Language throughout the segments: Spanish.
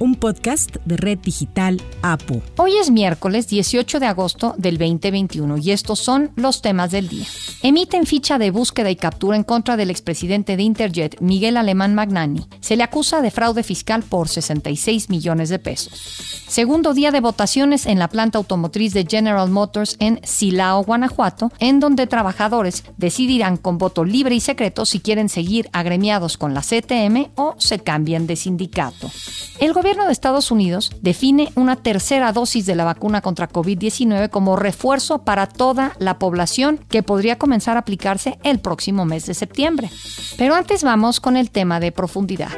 un podcast de Red Digital APU. Hoy es miércoles 18 de agosto del 2021 y estos son los temas del día. Emiten ficha de búsqueda y captura en contra del expresidente de Interjet, Miguel Alemán Magnani. Se le acusa de fraude fiscal por 66 millones de pesos. Segundo día de votaciones en la planta automotriz de General Motors en Silao, Guanajuato, en donde trabajadores decidirán con voto libre y secreto si quieren seguir agremiados con la CTM o se cambian de sindicato. El gobierno de Estados Unidos define una tercera dosis de la vacuna contra COVID-19 como refuerzo para toda la población que podría comenzar a aplicarse el próximo mes de septiembre. Pero antes vamos con el tema de profundidad.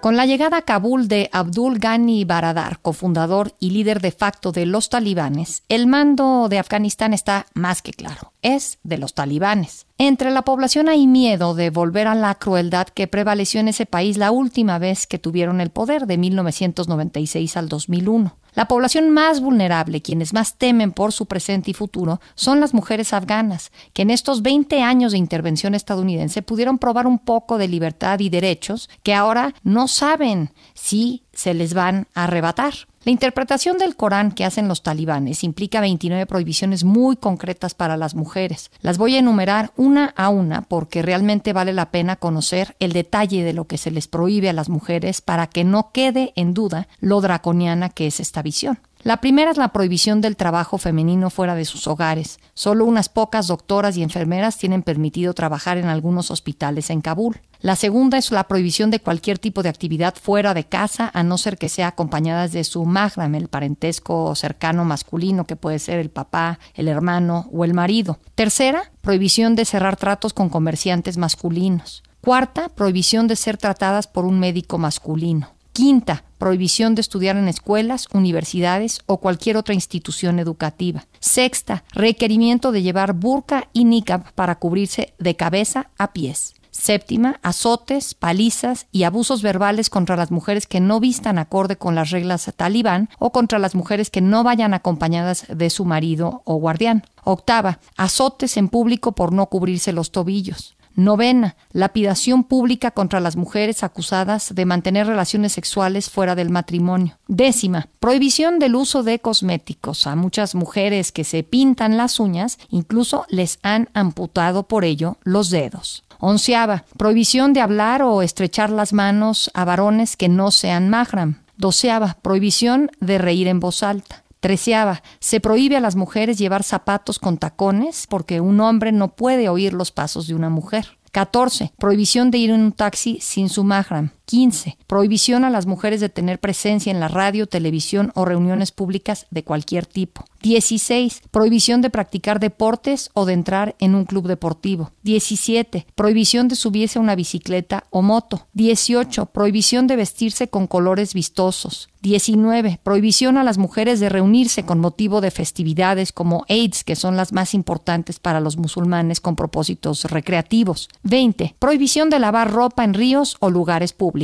Con la llegada a Kabul de Abdul Ghani Baradar, cofundador y líder de facto de los talibanes, el mando de Afganistán está más que claro, es de los talibanes. Entre la población hay miedo de volver a la crueldad que prevaleció en ese país la última vez que tuvieron el poder, de 1996 al 2001. La población más vulnerable, quienes más temen por su presente y futuro, son las mujeres afganas, que en estos 20 años de intervención estadounidense pudieron probar un poco de libertad y derechos que ahora no saben si se les van a arrebatar. La interpretación del Corán que hacen los talibanes implica 29 prohibiciones muy concretas para las mujeres. Las voy a enumerar una a una porque realmente vale la pena conocer el detalle de lo que se les prohíbe a las mujeres para que no quede en duda lo draconiana que es esta visión. La primera es la prohibición del trabajo femenino fuera de sus hogares. Solo unas pocas doctoras y enfermeras tienen permitido trabajar en algunos hospitales en Kabul. La segunda es la prohibición de cualquier tipo de actividad fuera de casa, a no ser que sea acompañada de su mahram, el parentesco cercano masculino, que puede ser el papá, el hermano o el marido. Tercera, prohibición de cerrar tratos con comerciantes masculinos. Cuarta, prohibición de ser tratadas por un médico masculino. Quinta, prohibición de estudiar en escuelas, universidades o cualquier otra institución educativa. Sexta, requerimiento de llevar burka y niqab para cubrirse de cabeza a pies. Séptima, azotes, palizas y abusos verbales contra las mujeres que no vistan acorde con las reglas talibán o contra las mujeres que no vayan acompañadas de su marido o guardián. Octava, azotes en público por no cubrirse los tobillos. Novena, lapidación pública contra las mujeres acusadas de mantener relaciones sexuales fuera del matrimonio. Décima, prohibición del uso de cosméticos. A muchas mujeres que se pintan las uñas, incluso les han amputado por ello los dedos. Onceava, prohibición de hablar o estrechar las manos a varones que no sean mahram. Doceava, prohibición de reír en voz alta. Treceava, se prohíbe a las mujeres llevar zapatos con tacones porque un hombre no puede oír los pasos de una mujer. 14. Prohibición de ir en un taxi sin su mahram. 15. Prohibición a las mujeres de tener presencia en la radio, televisión o reuniones públicas de cualquier tipo. 16. Prohibición de practicar deportes o de entrar en un club deportivo. 17. Prohibición de subirse a una bicicleta o moto. 18. Prohibición de vestirse con colores vistosos. 19. Prohibición a las mujeres de reunirse con motivo de festividades como AIDS, que son las más importantes para los musulmanes con propósitos recreativos. 20. Prohibición de lavar ropa en ríos o lugares públicos.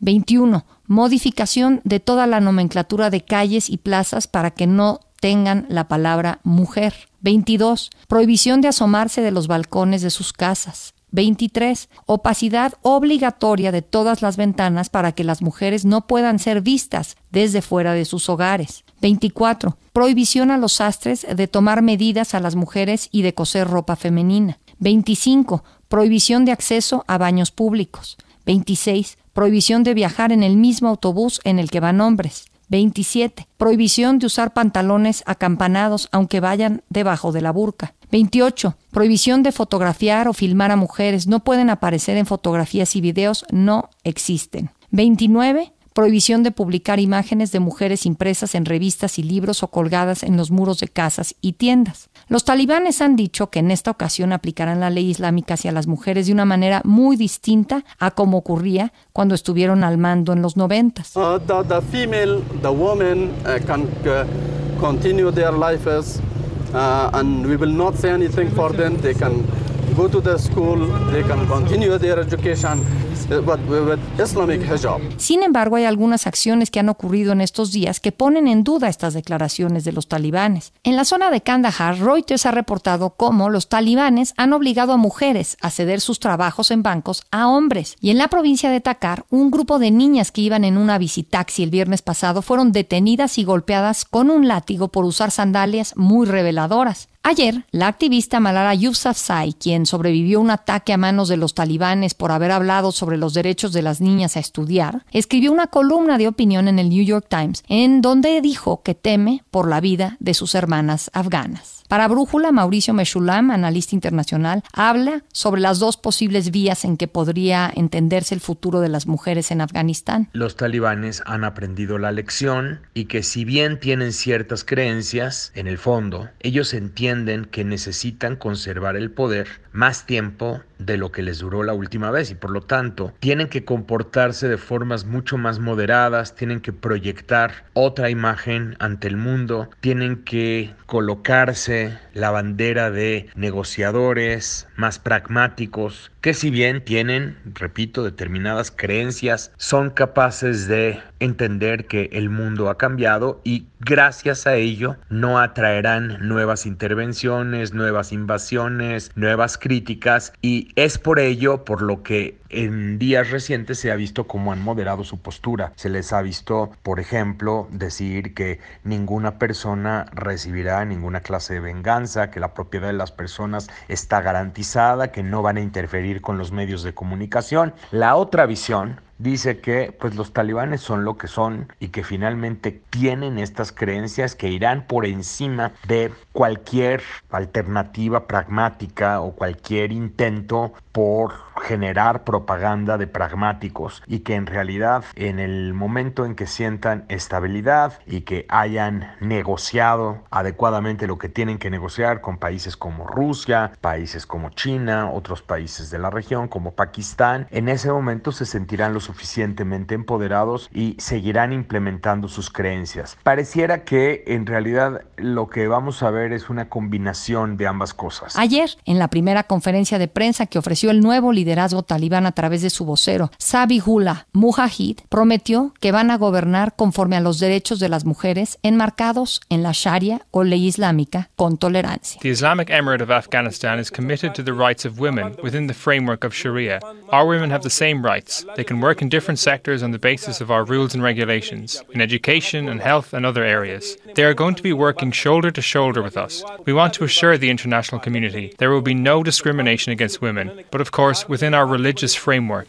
21. Modificación de toda la nomenclatura de calles y plazas para que no tengan la palabra mujer. 22. Prohibición de asomarse de los balcones de sus casas. 23. Opacidad obligatoria de todas las ventanas para que las mujeres no puedan ser vistas desde fuera de sus hogares. 24. Prohibición a los sastres de tomar medidas a las mujeres y de coser ropa femenina. 25. Prohibición de acceso a baños públicos. 26 prohibición de viajar en el mismo autobús en el que van hombres. 27. Prohibición de usar pantalones acampanados aunque vayan debajo de la burca. 28. Prohibición de fotografiar o filmar a mujeres. No pueden aparecer en fotografías y videos. No existen. 29. Prohibición de publicar imágenes de mujeres impresas en revistas y libros o colgadas en los muros de casas y tiendas. Los talibanes han dicho que en esta ocasión aplicarán la ley islámica hacia las mujeres de una manera muy distinta a como ocurría cuando estuvieron al mando en los noventas. Uh, the, the, female, the woman uh, can uh, continue their lives uh, and we will not say anything for them. They can Sin embargo, hay algunas acciones que han ocurrido en estos días que ponen en duda estas declaraciones de los talibanes. En la zona de Kandahar, Reuters ha reportado cómo los talibanes han obligado a mujeres a ceder sus trabajos en bancos a hombres. Y en la provincia de Takar, un grupo de niñas que iban en una visitaxi el viernes pasado fueron detenidas y golpeadas con un látigo por usar sandalias muy reveladoras. Ayer, la activista Malala Yousafzai, quien sobrevivió a un ataque a manos de los talibanes por haber hablado sobre los derechos de las niñas a estudiar, escribió una columna de opinión en el New York Times en donde dijo que teme por la vida de sus hermanas afganas. Para Brújula, Mauricio Meshulam, analista internacional, habla sobre las dos posibles vías en que podría entenderse el futuro de las mujeres en Afganistán. Los talibanes han aprendido la lección y que si bien tienen ciertas creencias, en el fondo, ellos entienden que necesitan conservar el poder más tiempo de lo que les duró la última vez y por lo tanto tienen que comportarse de formas mucho más moderadas, tienen que proyectar otra imagen ante el mundo, tienen que colocarse la bandera de negociadores más pragmáticos que si bien tienen, repito, determinadas creencias, son capaces de entender que el mundo ha cambiado y gracias a ello no atraerán nuevas intervenciones, nuevas invasiones, nuevas críticas y es por ello por lo que en días recientes se ha visto cómo han moderado su postura. Se les ha visto, por ejemplo, decir que ninguna persona recibirá ninguna clase de venganza, que la propiedad de las personas está garantizada, que no van a interferir con los medios de comunicación. La otra visión dice que pues los talibanes son lo que son y que finalmente tienen estas creencias que irán por encima de cualquier alternativa pragmática o cualquier intento por generar propaganda de pragmáticos y que en realidad en el momento en que sientan estabilidad y que hayan negociado adecuadamente lo que tienen que negociar con países como Rusia, países como China, otros países de la región como Pakistán, en ese momento se sentirán lo suficientemente empoderados y seguirán implementando sus creencias. Pareciera que en realidad lo que vamos a ver es una combinación de ambas cosas. Ayer, en la primera conferencia de prensa que ofreció el nuevo liderazgo talibán a través de su vocero, Sabihullah Mujahid, prometió que van a gobernar conforme a los derechos de las mujeres enmarcados en la Sharia o ley islámica con tolerancia. The Islamic Emirate of Afghanistan is committed to the rights of women within the framework of Sharia. Our women have the same rights. They can work in different sectors on the basis of our rules and regulations, in education and health and other areas. They are going to be working shoulder to shoulder with us. We want to assure the international community there will be no discrimination against women, but of course within our religious framework.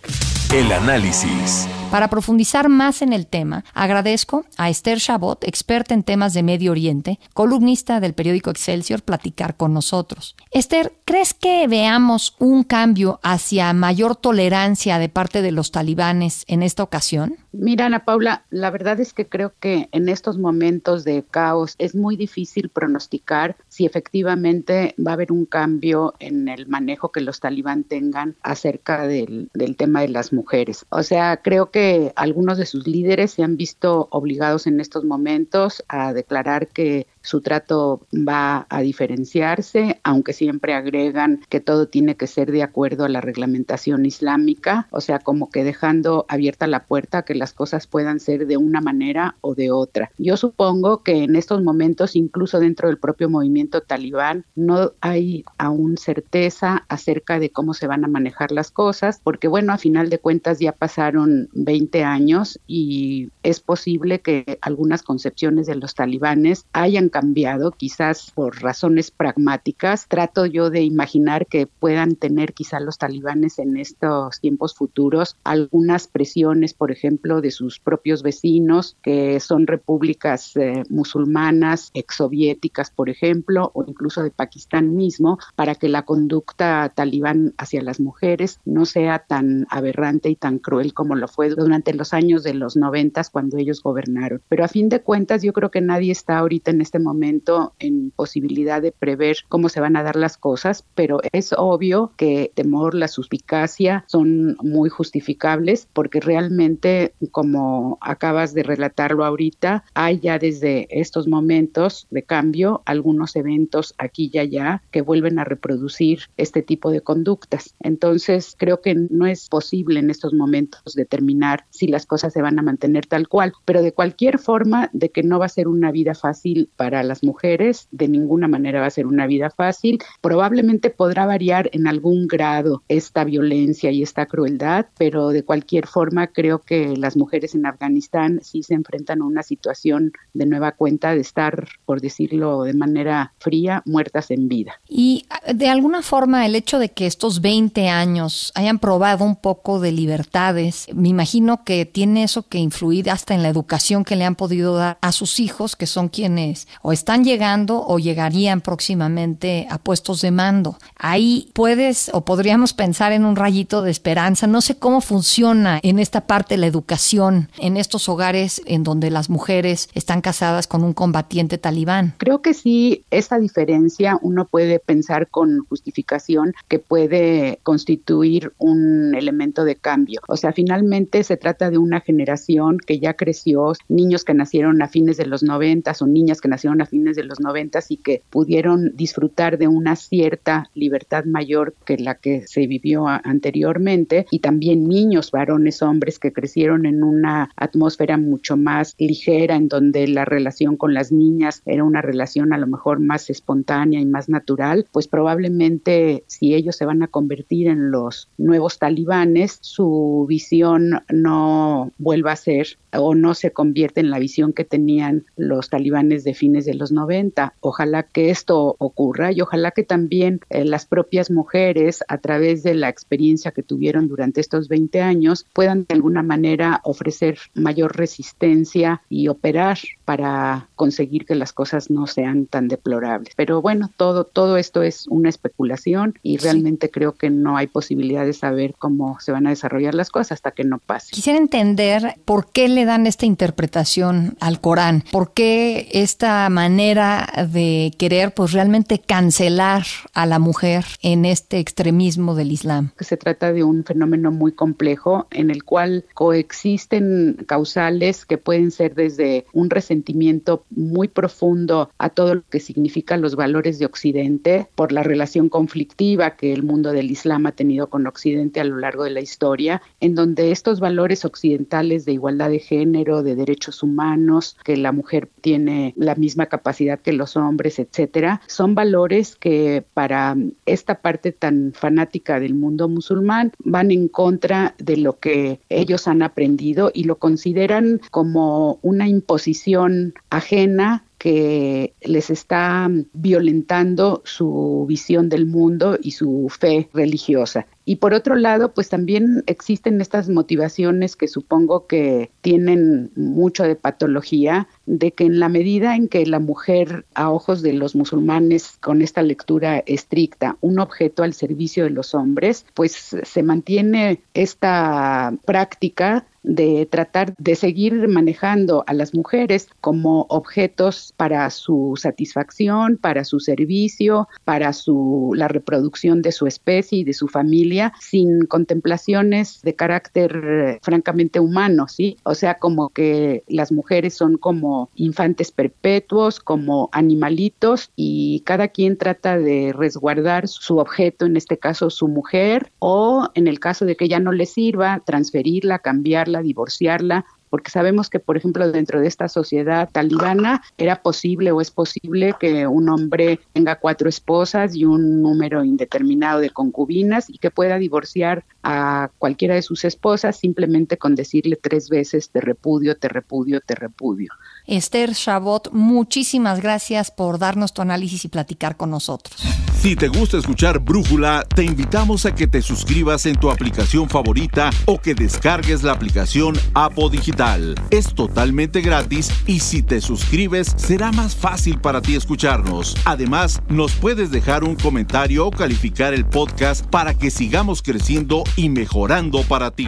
El análisis. Para profundizar más en el tema, agradezco a Esther Chabot, experta en temas de Medio Oriente, columnista del periódico Excelsior, platicar con nosotros. Esther, ¿crees que veamos un cambio hacia mayor tolerancia de parte de los talibanes en esta ocasión? Mira, Ana Paula, la verdad es que creo que en estos momentos de caos es muy difícil pronosticar si efectivamente va a haber un cambio en el manejo que los talibán tengan acerca del, del tema de las mujeres. O sea, creo que algunos de sus líderes se han visto obligados en estos momentos a declarar que su trato va a diferenciarse, aunque siempre agregan que todo tiene que ser de acuerdo a la reglamentación islámica, o sea, como que dejando abierta la puerta a que las cosas puedan ser de una manera o de otra. Yo supongo que en estos momentos, incluso dentro del propio movimiento talibán, no hay aún certeza acerca de cómo se van a manejar las cosas, porque bueno, a final de cuentas ya pasaron 20 años y es posible que algunas concepciones de los talibanes hayan cambiado, quizás por razones pragmáticas. Trato yo de imaginar que puedan tener quizás los talibanes en estos tiempos futuros algunas presiones, por ejemplo, de sus propios vecinos, que son repúblicas eh, musulmanas, exsoviéticas, por ejemplo, o incluso de Pakistán mismo, para que la conducta talibán hacia las mujeres no sea tan aberrante y tan cruel como lo fue durante los años de los noventas cuando ellos gobernaron. Pero a fin de cuentas, yo creo que nadie está ahorita en este momento en posibilidad de prever cómo se van a dar las cosas, pero es obvio que temor, la suspicacia son muy justificables porque realmente como acabas de relatarlo ahorita, hay ya desde estos momentos de cambio algunos eventos aquí y allá que vuelven a reproducir este tipo de conductas. Entonces, creo que no es posible en estos momentos determinar si las cosas se van a mantener tal cual, pero de cualquier forma, de que no va a ser una vida fácil para las mujeres, de ninguna manera va a ser una vida fácil. Probablemente podrá variar en algún grado esta violencia y esta crueldad, pero de cualquier forma creo que las mujeres en Afganistán sí se enfrentan a una situación de nueva cuenta de estar, por decirlo de manera fría, muertas en vida. Y de alguna forma el hecho de que estos 20 años hayan probado un poco de libertades, me imagino que tiene eso que influir hasta en la educación que le han podido dar a sus hijos, que son quienes o están llegando o llegarían próximamente a puestos de mando. Ahí puedes o podríamos pensar en un rayito de esperanza. No sé cómo funciona en esta parte la educación en estos hogares en donde las mujeres están casadas con un combatiente talibán. Creo que sí, esta diferencia uno puede pensar con justificación que puede constituir un elemento de cambio. O sea, finalmente se trata de una generación que ya creció, niños que nacieron a fines de los noventas o niñas que nacieron a fines de los noventas y que pudieron disfrutar de una cierta libertad mayor que la que se vivió anteriormente. Y también niños, varones, hombres que crecieron en una atmósfera mucho más ligera en donde la relación con las niñas era una relación a lo mejor más espontánea y más natural, pues probablemente si ellos se van a convertir en los nuevos talibanes, su visión no vuelva a ser o no se convierte en la visión que tenían los talibanes de fines de los 90. Ojalá que esto ocurra y ojalá que también eh, las propias mujeres, a través de la experiencia que tuvieron durante estos 20 años, puedan de alguna manera ofrecer mayor resistencia y operar para conseguir que las cosas no sean tan deplorables. Pero bueno, todo, todo esto es una especulación y realmente creo que no hay posibilidad de saber cómo se van a desarrollar las cosas hasta que no pase. Quisiera entender por qué le dan esta interpretación al Corán, por qué esta manera de querer pues realmente cancelar a la mujer en este extremismo del Islam. Se trata de un fenómeno muy complejo en el cual coexisten causales que pueden ser desde un resentimiento muy profundo a todo lo que significan los valores de Occidente por la relación conflictiva que el mundo del Islam ha tenido con Occidente a lo largo de la historia, en donde estos valores occidentales de igualdad de género, de derechos humanos, que la mujer tiene la misma capacidad que los hombres, etcétera, son valores que para esta parte tan fanática del mundo musulmán van en contra de lo que ellos han aprendido y lo consideran como una imposición ajena que les está violentando su visión del mundo y su fe religiosa. Y por otro lado, pues también existen estas motivaciones que supongo que tienen mucho de patología, de que en la medida en que la mujer, a ojos de los musulmanes, con esta lectura estricta, un objeto al servicio de los hombres, pues se mantiene esta práctica de tratar de seguir manejando a las mujeres como objetos para su satisfacción, para su servicio, para su la reproducción de su especie y de su familia sin contemplaciones de carácter francamente humano, ¿sí? O sea, como que las mujeres son como infantes perpetuos, como animalitos y cada quien trata de resguardar su objeto, en este caso su mujer, o en el caso de que ya no le sirva, transferirla, cambiarla, divorciarla porque sabemos que, por ejemplo, dentro de esta sociedad talibana era posible o es posible que un hombre tenga cuatro esposas y un número indeterminado de concubinas y que pueda divorciar a cualquiera de sus esposas simplemente con decirle tres veces te repudio, te repudio, te repudio. Esther Chabot, muchísimas gracias por darnos tu análisis y platicar con nosotros. Si te gusta escuchar Brújula, te invitamos a que te suscribas en tu aplicación favorita o que descargues la aplicación Apo Digital. Es totalmente gratis y si te suscribes será más fácil para ti escucharnos. Además, nos puedes dejar un comentario o calificar el podcast para que sigamos creciendo y mejorando para ti.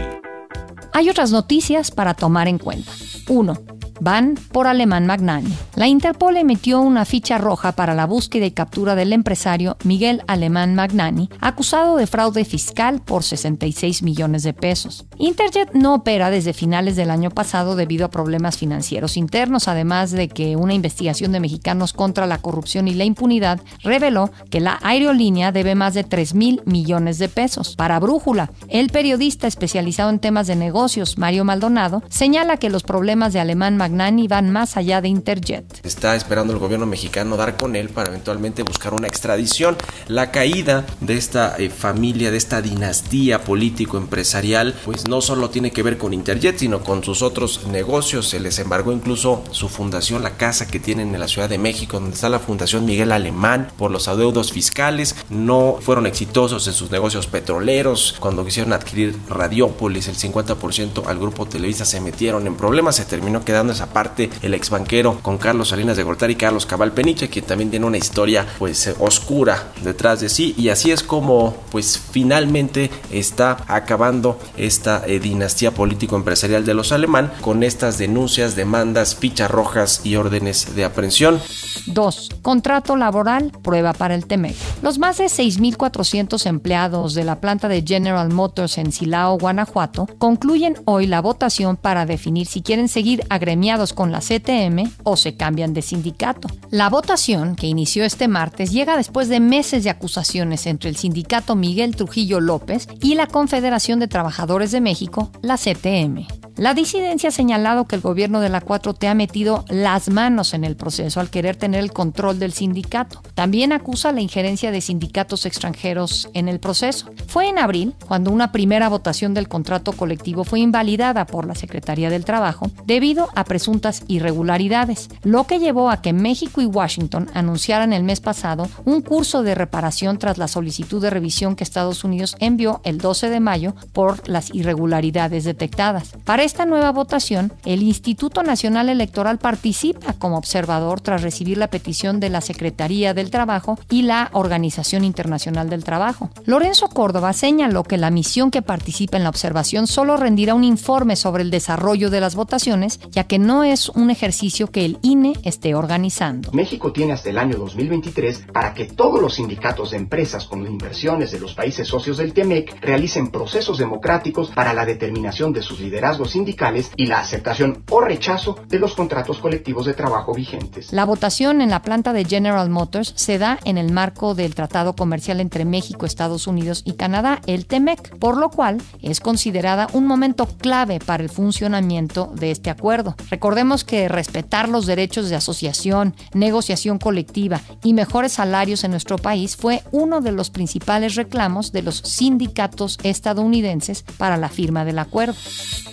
Hay otras noticias para tomar en cuenta. 1 van por Alemán Magnani. La Interpol emitió una ficha roja para la búsqueda y captura del empresario Miguel Alemán Magnani, acusado de fraude fiscal por 66 millones de pesos. Interjet no opera desde finales del año pasado debido a problemas financieros internos, además de que una investigación de mexicanos contra la corrupción y la impunidad reveló que la aerolínea debe más de 3 mil millones de pesos. Para Brújula, el periodista especializado en temas de negocios, Mario Maldonado, señala que los problemas de Alemán Magnani van más allá de Interjet. Está esperando el gobierno mexicano dar con él para eventualmente buscar una extradición. La caída de esta eh, familia, de esta dinastía político-empresarial, pues no solo tiene que ver con Interjet, sino con sus otros negocios. Se les embargó incluso su fundación, la casa que tienen en la Ciudad de México, donde está la Fundación Miguel Alemán, por los adeudos fiscales. No fueron exitosos en sus negocios petroleros. Cuando quisieron adquirir Radiópolis, el 50% al grupo Televisa se metieron en problemas. Se terminó quedando esa parte el ex banquero con Carlos Salinas de Gortari y Carlos Cabal Peniche, quien también tiene una historia pues oscura detrás de sí. Y así es como pues finalmente está acabando esta eh, dinastía político-empresarial de los alemán con estas denuncias, demandas, fichas rojas y órdenes de aprehensión. 2. Contrato laboral, prueba para el TEMEC. Los más de 6.400 empleados de la planta de General Motors en Silao, Guanajuato, concluyen hoy la votación para definir si quieren seguir agremiados con la CTM o se cambian de sindicato. La votación, que inició este martes, llega después de meses de acusaciones entre el sindicato Miguel Trujillo López y la Confederación de Trabajadores de México, la CTM. La disidencia ha señalado que el gobierno de la 4T ha metido las manos en el proceso al querer tener el control del sindicato. También acusa la injerencia de sindicatos extranjeros en el proceso. Fue en abril cuando una primera votación del contrato colectivo fue invalidada por la Secretaría del Trabajo debido a presuntas irregularidades, lo que llevó a que México y Washington anunciaran el mes pasado un curso de reparación tras la solicitud de revisión que Estados Unidos envió el 12 de mayo por las irregularidades detectadas. Para esta nueva votación, el Instituto Nacional Electoral participa como observador tras recibir la petición de la Secretaría del Trabajo y la Organización Internacional del Trabajo. Lorenzo Córdoba señaló que la misión que participa en la observación solo rendirá un informe sobre el desarrollo de las votaciones, ya que no es un ejercicio que el INE esté organizando. México tiene hasta el año 2023 para que todos los sindicatos de empresas con inversiones de los países socios del TEMEC realicen procesos democráticos para la determinación de sus liderazgos sindicales y la aceptación o rechazo de los contratos colectivos de trabajo vigentes. La votación en la planta de General Motors se da en el marco del Tratado Comercial entre México, Estados Unidos y Canadá, el TEMEC, por lo cual es considerada un momento clave para el funcionamiento de este acuerdo. Recordemos que respetar los derechos de asociación, negociación colectiva y mejores salarios en nuestro país fue uno de los principales reclamos de los sindicatos estadounidenses para la firma del acuerdo.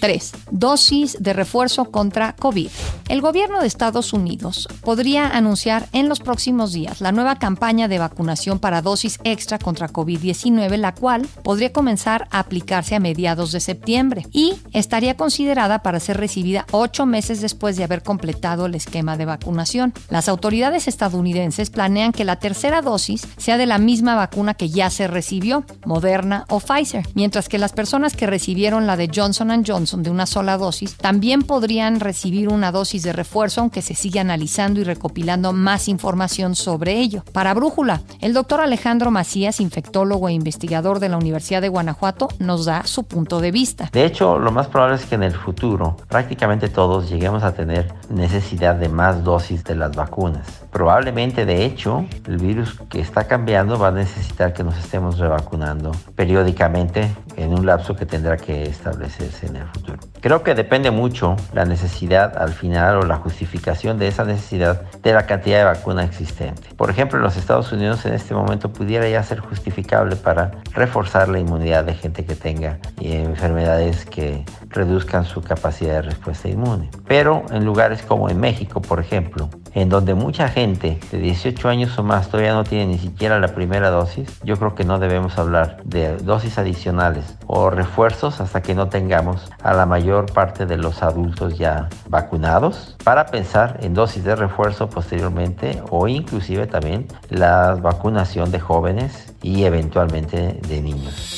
3. Dosis de refuerzo contra COVID. El gobierno de Estados Unidos podría anunciar en los próximos días la nueva campaña de vacunación para dosis extra contra COVID-19, la cual podría comenzar a aplicarse a mediados de septiembre y estaría considerada para ser recibida ocho meses después de haber completado el esquema de vacunación. Las autoridades estadounidenses planean que la tercera dosis sea de la misma vacuna que ya se recibió, Moderna o Pfizer, mientras que las personas que recibieron la de Johnson Johnson de una sola dosis también podrían recibir una dosis de refuerzo aunque se siga analizando y recopilando más información sobre ello. Para Brújula, el doctor Alejandro Macías, infectólogo e investigador de la Universidad de Guanajuato, nos da su punto de vista. De hecho, lo más probable es que en el futuro prácticamente todos lleguemos a tener necesidad de más dosis de las vacunas. Probablemente, de hecho, el virus que está cambiando va a necesitar que nos estemos revacunando periódicamente en un lapso que tendrá que establecerse en el futuro. Creo que depende mucho la necesidad al final o la justificación de esa necesidad de la cantidad de vacuna existente. Por ejemplo, en los Estados Unidos en este momento pudiera ya ser justificable para reforzar la inmunidad de gente que tenga enfermedades que reduzcan su capacidad de respuesta inmune. Pero en lugares como en México, por ejemplo, en donde mucha gente de 18 años o más todavía no tiene ni siquiera la primera dosis, yo creo que no debemos hablar de dosis adicionales o refuerzos hasta que no tengamos a la mayor parte de los adultos ya vacunados para pensar en dosis de refuerzo posteriormente o inclusive también la vacunación de jóvenes y eventualmente de niños.